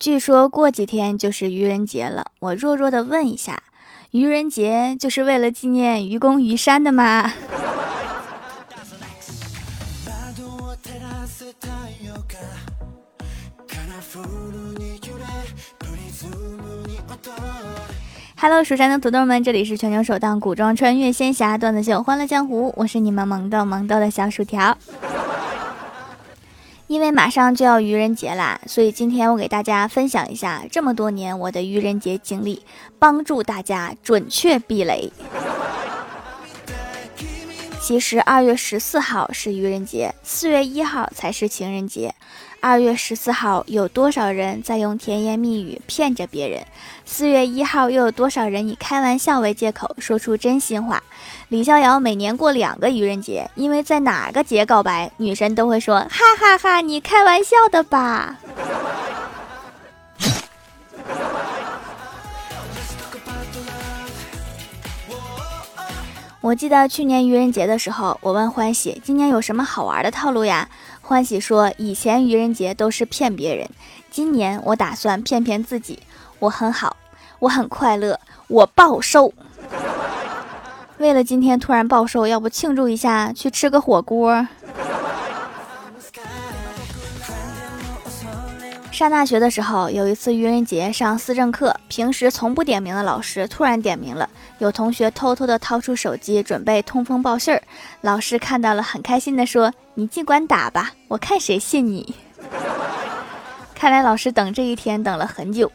据说过几天就是愚人节了，我弱弱的问一下，愚人节就是为了纪念愚公移山的吗？Hello，蜀山的土豆们，这里是全球首档古装穿越仙侠段子秀《欢乐江湖》，我是你们萌豆萌豆的小薯条。因为马上就要愚人节啦，所以今天我给大家分享一下这么多年我的愚人节经历，帮助大家准确避雷。其实二月十四号是愚人节，四月一号才是情人节。二月十四号有多少人在用甜言蜜语骗着别人？四月一号又有多少人以开玩笑为借口说出真心话？李逍遥每年过两个愚人节，因为在哪个节告白，女神都会说哈哈哈，你开玩笑的吧。我记得去年愚人节的时候，我问欢喜今年有什么好玩的套路呀？欢喜说以前愚人节都是骗别人，今年我打算骗骗自己。我很好，我很快乐，我暴瘦。为了今天突然暴瘦，要不庆祝一下，去吃个火锅。上大学的时候，有一次愚人节上思政课，平时从不点名的老师突然点名了。有同学偷偷的掏出手机准备通风报信儿，老师看到了很开心的说：“你尽管打吧，我看谁信你。”看来老师等这一天等了很久。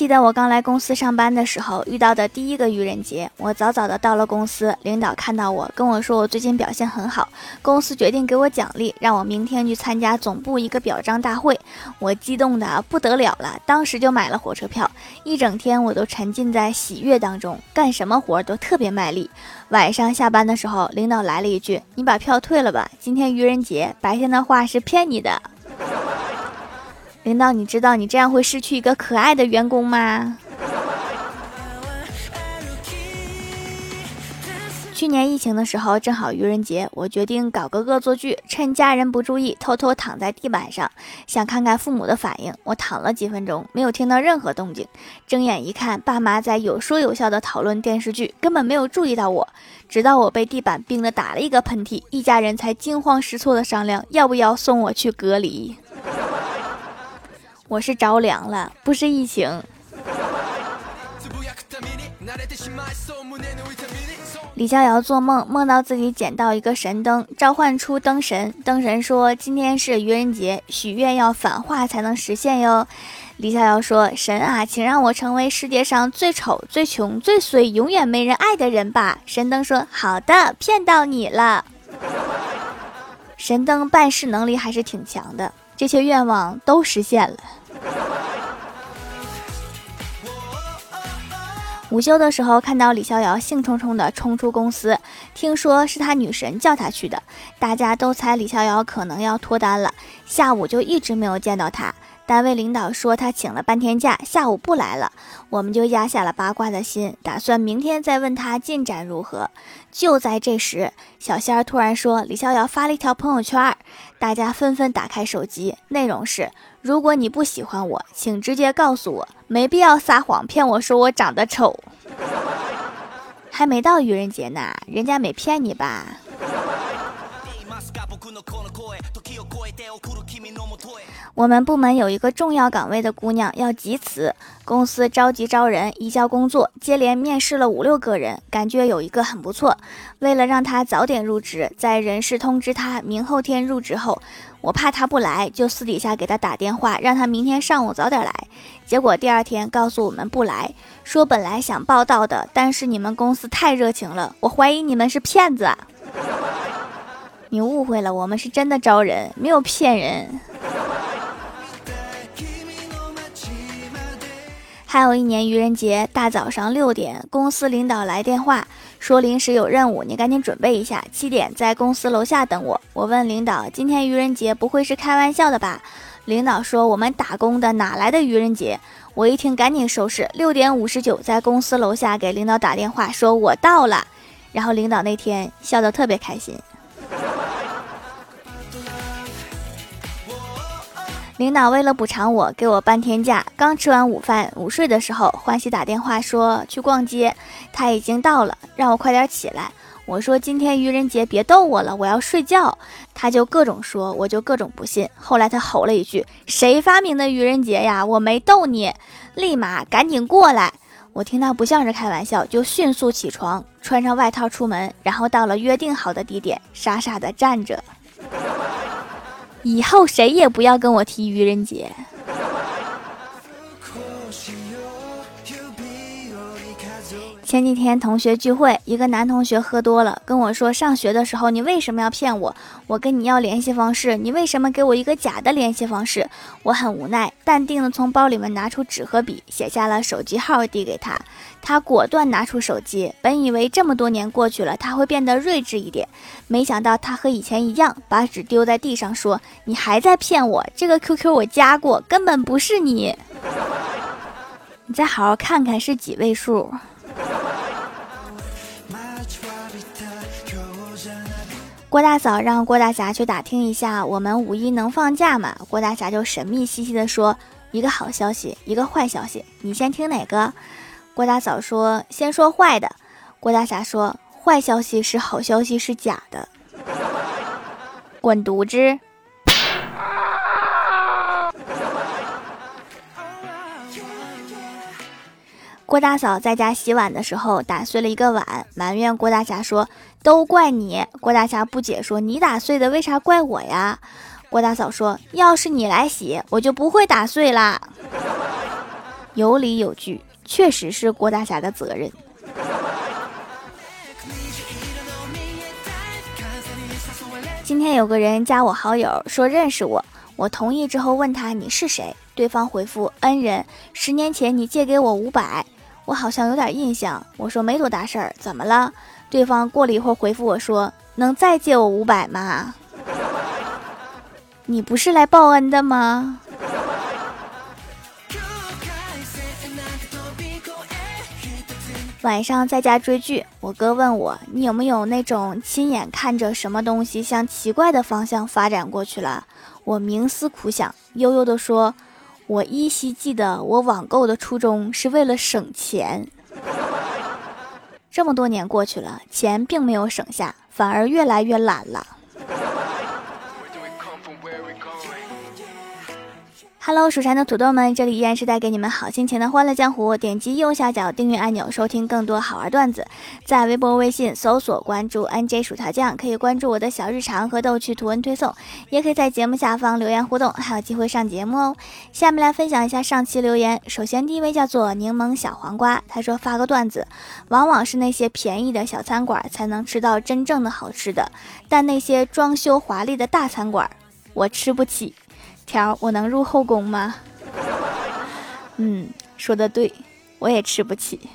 记得我刚来公司上班的时候遇到的第一个愚人节，我早早的到了公司，领导看到我跟我说我最近表现很好，公司决定给我奖励，让我明天去参加总部一个表彰大会。我激动的不得了了，当时就买了火车票，一整天我都沉浸在喜悦当中，干什么活都特别卖力。晚上下班的时候，领导来了一句：“你把票退了吧，今天愚人节，白天的话是骗你的。”领导，你知道你这样会失去一个可爱的员工吗？去年疫情的时候，正好愚人节，我决定搞个恶作剧，趁家人不注意，偷偷躺在地板上，想看看父母的反应。我躺了几分钟，没有听到任何动静。睁眼一看，爸妈在有说有笑的讨论电视剧，根本没有注意到我。直到我被地板冰的打了一个喷嚏，一家人才惊慌失措的商量要不要送我去隔离。我是着凉了，不是疫情。李逍遥做梦，梦到自己捡到一个神灯，召唤出灯神。灯神说：“今天是愚人节，许愿要反话才能实现哟。”李逍遥说：“神啊，请让我成为世界上最丑、最穷、最衰、永远没人爱的人吧。”神灯说：“好的，骗到你了。”神灯办事能力还是挺强的，这些愿望都实现了。午休的时候，看到李逍遥兴冲冲地冲出公司，听说是他女神叫他去的，大家都猜李逍遥可能要脱单了。下午就一直没有见到他。单位领导说他请了半天假，下午不来了，我们就压下了八卦的心，打算明天再问他进展如何。就在这时，小仙儿突然说李逍遥发了一条朋友圈，大家纷纷打开手机，内容是：如果你不喜欢我，请直接告诉我，没必要撒谎骗我说我长得丑。还没到愚人节呢，人家没骗你吧？我们部门有一个重要岗位的姑娘要集辞，公司着急招人，移交工作，接连面试了五六个人，感觉有一个很不错。为了让她早点入职，在人事通知她明后天入职后，我怕她不来，就私底下给她打电话，让她明天上午早点来。结果第二天告诉我们不来，说本来想报道的，但是你们公司太热情了，我怀疑你们是骗子。你误会了，我们是真的招人，没有骗人。还有一年愚人节大早上六点，公司领导来电话说临时有任务，你赶紧准备一下，七点在公司楼下等我。我问领导，今天愚人节不会是开玩笑的吧？领导说我们打工的哪来的愚人节？我一听赶紧收拾，六点五十九在公司楼下给领导打电话说我到了，然后领导那天笑得特别开心。领导为了补偿我，给我半天假。刚吃完午饭，午睡的时候，欢喜打电话说去逛街，他已经到了，让我快点起来。我说今天愚人节，别逗我了，我要睡觉。他就各种说，我就各种不信。后来他吼了一句：“谁发明的愚人节呀？我没逗你，立马赶紧过来。”我听他不像是开玩笑，就迅速起床，穿上外套出门，然后到了约定好的地点，傻傻的站着。以后谁也不要跟我提愚人节。前几天同学聚会，一个男同学喝多了，跟我说：“上学的时候你为什么要骗我？我跟你要联系方式，你为什么给我一个假的联系方式？”我很无奈，淡定的从包里面拿出纸和笔，写下了手机号递给他。他果断拿出手机，本以为这么多年过去了，他会变得睿智一点，没想到他和以前一样，把纸丢在地上，说：“你还在骗我？这个 QQ 我加过，根本不是你。你再好好看看是几位数。”郭大嫂让郭大侠去打听一下，我们五一能放假吗？郭大侠就神秘兮兮的说：“一个好消息，一个坏消息，你先听哪个？”郭大嫂说：“先说坏的。”郭大侠说：“坏消息是好消息是假的。”滚犊子！郭大嫂在家洗碗的时候打碎了一个碗，埋怨郭大侠说：“都怪你。”郭大侠不解说：“你打碎的为啥怪我呀？”郭大嫂说：“要是你来洗，我就不会打碎啦。”有理有据，确实是郭大侠的责任。今天有个人加我好友，说认识我，我同意之后问他你是谁，对方回复恩人，十年前你借给我五百。我好像有点印象，我说没多大事儿，怎么了？对方过了一会儿回复我说：“能再借我五百吗？”你不是来报恩的吗？晚上在家追剧，我哥问我：“你有没有那种亲眼看着什么东西向奇怪的方向发展过去了？”我冥思苦想，悠悠地说。我依稀记得，我网购的初衷是为了省钱。这么多年过去了，钱并没有省下，反而越来越懒了。Hello，蜀山的土豆们，这里依然是带给你们好心情的欢乐江湖。点击右下角订阅按钮，收听更多好玩段子。在微博、微信搜索关注 NJ 薯条酱，可以关注我的小日常和逗趣图文推送，也可以在节目下方留言互动，还有机会上节目哦。下面来分享一下上期留言。首先，第一位叫做柠檬小黄瓜，他说发个段子，往往是那些便宜的小餐馆才能吃到真正的好吃的，但那些装修华丽的大餐馆，我吃不起。条，我能入后宫吗？嗯，说的对，我也吃不起。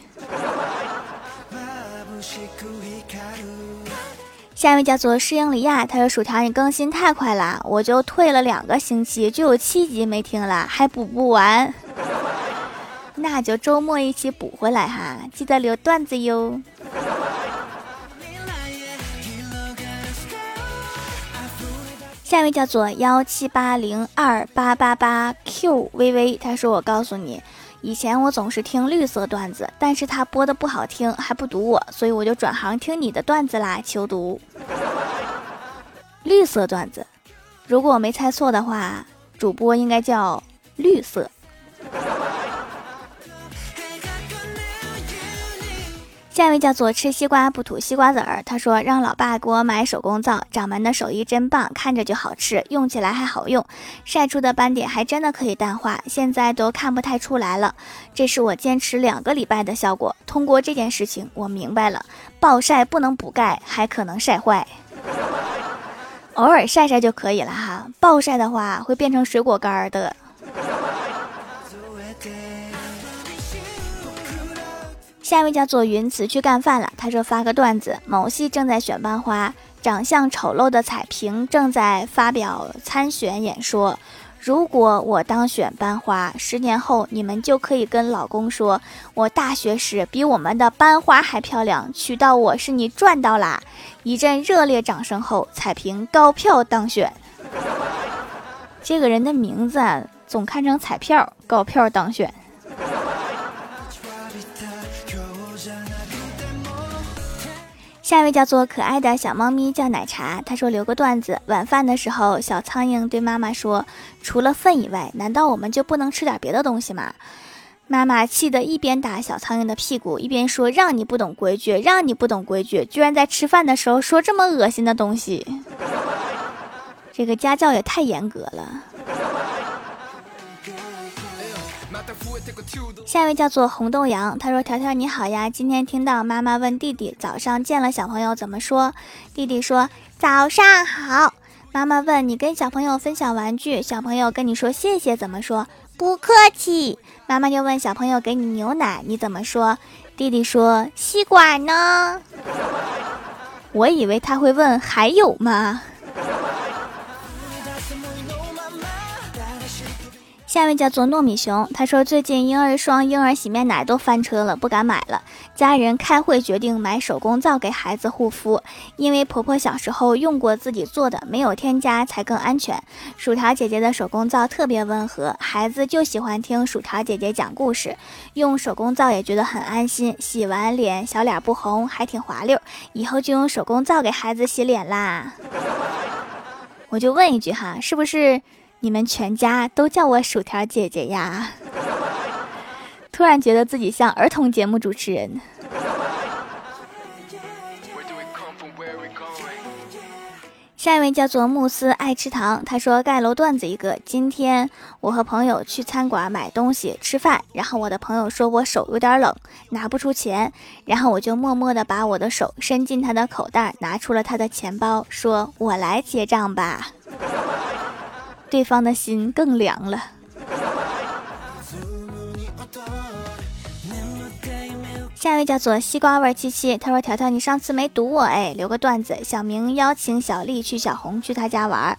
下一位叫做诗英里亚，他说：“薯条，你更新太快了，我就退了两个星期，就有七集没听了，还补不完。那就周末一起补回来哈，记得留段子哟。”下一位叫做幺七八零二八八八 Q V V，他说：“我告诉你，以前我总是听绿色段子，但是他播的不好听，还不读我，所以我就转行听你的段子啦，求读。绿色段子，如果我没猜错的话，主播应该叫绿色。”下一位叫做吃西瓜不吐西瓜籽儿，他说让老爸给我买手工皂，掌门的手艺真棒，看着就好吃，用起来还好用，晒出的斑点还真的可以淡化，现在都看不太出来了。这是我坚持两个礼拜的效果。通过这件事情，我明白了，暴晒不能补钙，还可能晒坏。偶尔晒晒就可以了哈，暴晒的话会变成水果干儿的。下一位叫做云慈去干饭了。他说发个段子：某系正在选班花，长相丑陋的彩萍正在发表参选演说。如果我当选班花，十年后你们就可以跟老公说，我大学时比我们的班花还漂亮，娶到我是你赚到啦！一阵热烈掌声后，彩萍高票当选。这个人的名字啊，总看成彩票，高票当选。下一位叫做可爱的小猫咪，叫奶茶。他说留个段子：晚饭的时候，小苍蝇对妈妈说：“除了粪以外，难道我们就不能吃点别的东西吗？”妈妈气得一边打小苍蝇的屁股，一边说：“让你不懂规矩，让你不懂规矩，居然在吃饭的时候说这么恶心的东西，这个家教也太严格了。”下一位叫做红豆芽，他说：“条条你好呀，今天听到妈妈问弟弟早上见了小朋友怎么说，弟弟说早上好。妈妈问你跟小朋友分享玩具，小朋友跟你说谢谢怎么说？不客气。妈妈又问小朋友给你牛奶你怎么说？弟弟说吸管呢。我以为他会问还有吗？”下一位叫做糯米熊，他说最近婴儿霜、婴儿洗面奶都翻车了，不敢买了。家人开会决定买手工皂给孩子护肤，因为婆婆小时候用过自己做的，没有添加才更安全。薯条姐姐的手工皂特别温和，孩子就喜欢听薯条姐姐讲故事，用手工皂也觉得很安心，洗完脸小脸不红，还挺滑溜。以后就用手工皂给孩子洗脸啦。我就问一句哈，是不是？你们全家都叫我薯条姐姐呀！突然觉得自己像儿童节目主持人。下一位叫做慕斯爱吃糖，他说盖楼段子一个。今天我和朋友去餐馆买东西吃饭，然后我的朋友说我手有点冷，拿不出钱，然后我就默默的把我的手伸进他的口袋，拿出了他的钱包，说我来结账吧。对方的心更凉了。下一位叫做西瓜味七七，他说：“条条，你上次没堵我哎，留个段子。小明邀请小丽去小红去他家玩，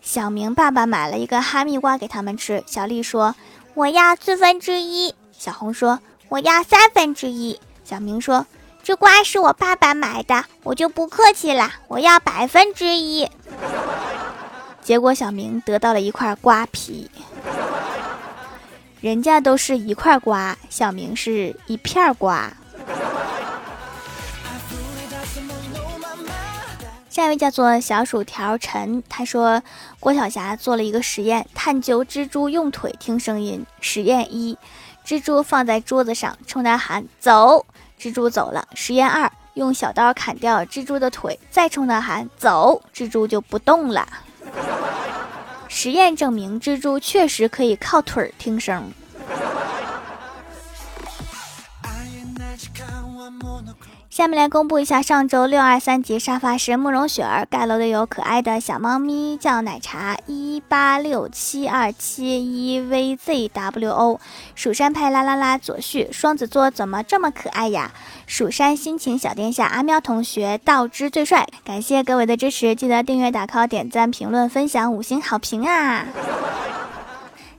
小明爸爸买了一个哈密瓜给他们吃。小丽说：我要四分之一。小红说：我要三分之一。小明说：这瓜是我爸爸买的，我就不客气了，我要百分之一。”结果小明得到了一块瓜皮，人家都是一块瓜，小明是一片瓜。下一位叫做小薯条陈，他说郭晓霞做了一个实验，探究蜘蛛用腿听声音。实验一，蜘蛛放在桌子上，冲他喊走，蜘蛛走了。实验二，用小刀砍掉蜘蛛的腿，再冲他喊走，蜘蛛就不动了。实验证明，蜘蛛确实可以靠腿儿听声。下面来公布一下上周六二三级沙发是慕容雪儿盖楼的有可爱的小猫咪叫奶茶一八六七二七一 vzwo 蜀山派啦啦啦左旭双子座怎么这么可爱呀？蜀山心情小殿下阿喵同学道之最帅，感谢各位的支持，记得订阅打 call 点赞评论分享五星好评啊！